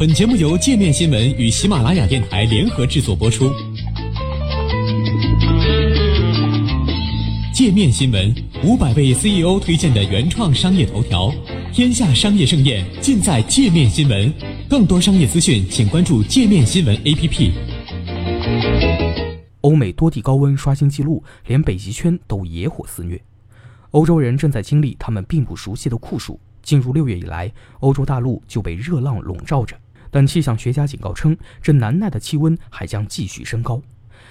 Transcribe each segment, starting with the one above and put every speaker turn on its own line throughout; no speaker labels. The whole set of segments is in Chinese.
本节目由界面新闻与喜马拉雅电台联合制作播出。界面新闻五百位 CEO 推荐的原创商业头条，天下商业盛宴尽在界面新闻。更多商业资讯，请关注界面新闻 APP。
欧美多地高温刷新纪录，连北极圈都野火肆虐。欧洲人正在经历他们并不熟悉的酷暑。进入六月以来，欧洲大陆就被热浪笼罩着。但气象学家警告称，这难耐的气温还将继续升高。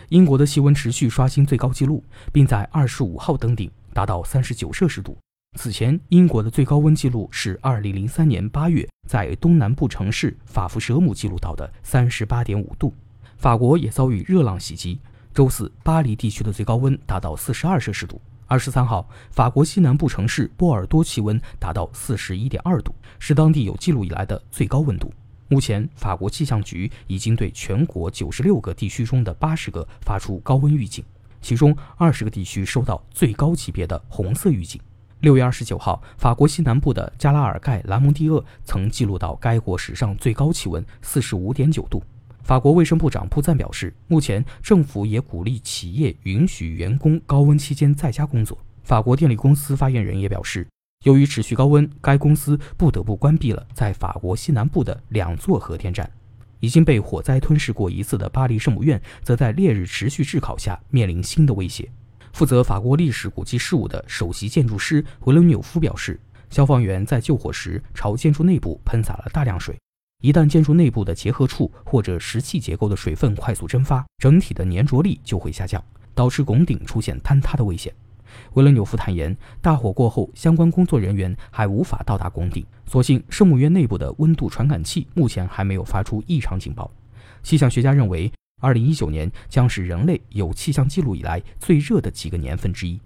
英国的气温持续刷新最高纪录，并在二十五号登顶，达到三十九摄氏度。此前，英国的最高温记录是二零零三年八月在东南部城市法夫舍姆记录到的三十八点五度。法国也遭遇热浪袭击，周四巴黎地区的最高温达到四十二摄氏度。二十三号，法国西南部城市波尔多气温达到四十一点二度，是当地有记录以来的最高温度。目前，法国气象局已经对全国九十六个地区中的八十个发出高温预警，其中二十个地区收到最高级别的红色预警。六月二十九号，法国西南部的加拉尔盖兰蒙蒂厄曾记录到该国史上最高气温四十五点九度。法国卫生部长布赞表示，目前政府也鼓励企业允许员工高温期间在家工作。法国电力公司发言人也表示。由于持续高温，该公司不得不关闭了在法国西南部的两座核电站。已经被火灾吞噬过一次的巴黎圣母院，则在烈日持续炙烤下面临新的威胁。负责法国历史古迹事务的首席建筑师维伦纽夫表示，消防员在救火时朝建筑内部喷洒了大量水。一旦建筑内部的结合处或者石砌结构的水分快速蒸发，整体的粘着力就会下降，导致拱顶出现坍塌的危险。维伦纽夫坦言，大火过后，相关工作人员还无法到达拱顶。所幸，圣母院内部的温度传感器目前还没有发出异常警报。气象学家认为，2019年将是人类有气象记录以来最热的几个年份之一。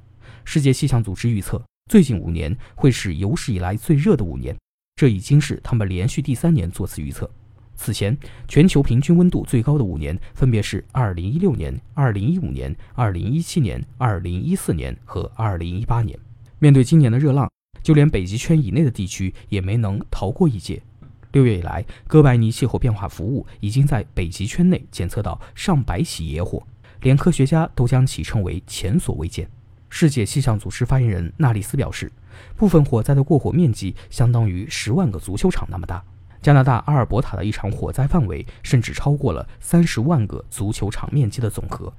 世界气象组织预测，最近五年会是有史以来最热的五年，这已经是他们连续第三年做此预测。此前，全球平均温度最高的五年分别是2016年、2015年、2017年、2014年和2018年。面对今年的热浪，就连北极圈以内的地区也没能逃过一劫。六月以来，哥白尼气候变化服务已经在北极圈内检测到上百起野火，连科学家都将其称为前所未见。世界气象组织发言人纳里斯表示，部分火灾的过火面积相当于十万个足球场那么大。加拿大阿尔伯塔的一场火灾范围甚至超过了三十万个足球场面积的总和。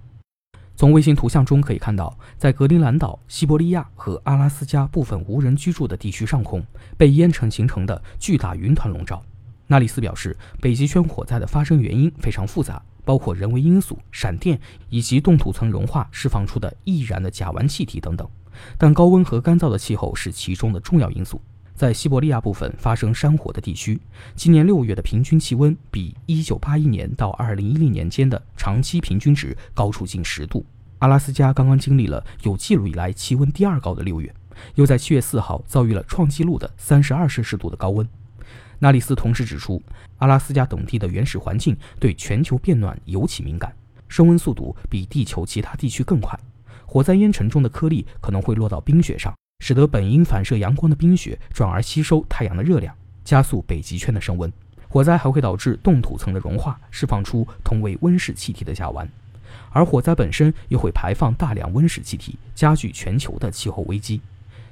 从卫星图像中可以看到，在格陵兰岛、西伯利亚和阿拉斯加部分无人居住的地区上空，被烟尘形成的巨大云团笼罩。纳里斯表示，北极圈火灾的发生原因非常复杂，包括人为因素、闪电以及冻土层融化释放出的易燃的甲烷气体等等，但高温和干燥的气候是其中的重要因素。在西伯利亚部分发生山火的地区，今年六月的平均气温比1981年到2010年间的长期平均值高出近十度。阿拉斯加刚刚经历了有记录以来气温第二高的六月，又在7月4号遭遇了创纪录的32摄氏度的高温。纳里斯同时指出，阿拉斯加等地的原始环境对全球变暖尤其敏感，升温速度比地球其他地区更快，火灾烟尘中的颗粒可能会落到冰雪上。使得本应反射阳光的冰雪转而吸收太阳的热量，加速北极圈的升温。火灾还会导致冻土层的融化，释放出同为温室气体的甲烷，而火灾本身又会排放大量温室气体，加剧全球的气候危机。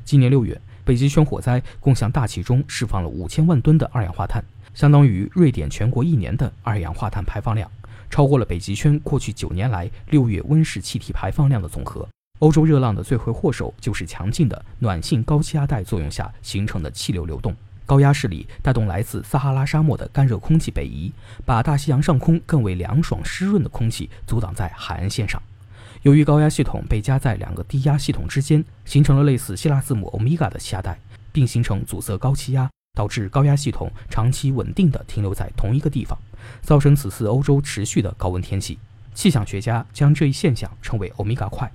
今年六月，北极圈火灾共向大气中释放了五千万吨的二氧化碳，相当于瑞典全国一年的二氧化碳排放量，超过了北极圈过去九年来六月温室气体排放量的总和。欧洲热浪的罪魁祸首就是强劲的暖性高气压带作用下形成的气流流动，高压势力带动来自撒哈拉沙漠的干热空气北移，把大西洋上空更为凉爽湿润的空气阻挡在海岸线上。由于高压系统被夹在两个低压系统之间，形成了类似希腊字母欧米伽的气压带，并形成阻塞高气压，导致高压系统长期稳定地停留在同一个地方，造成此次欧洲持续的高温天气。气象学家将这一现象称为欧米伽块。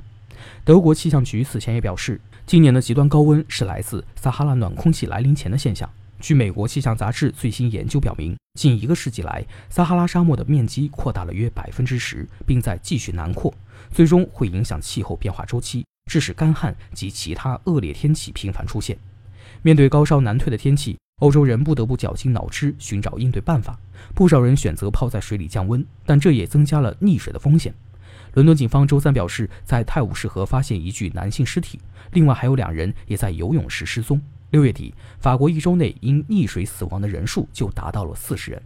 德国气象局此前也表示，今年的极端高温是来自撒哈拉暖空气来临前的现象。据美国气象杂志最新研究表明，近一个世纪来，撒哈拉沙漠的面积扩大了约百分之十，并在继续南扩，最终会影响气候变化周期，致使干旱及其他恶劣天气频繁出现。面对高烧难退的天气，欧洲人不得不绞尽脑汁寻找应对办法，不少人选择泡在水里降温，但这也增加了溺水的风险。伦敦警方周三表示，在泰晤士河发现一具男性尸体，另外还有两人也在游泳时失踪。六月底，法国一周内因溺水死亡的人数就达到了四十人。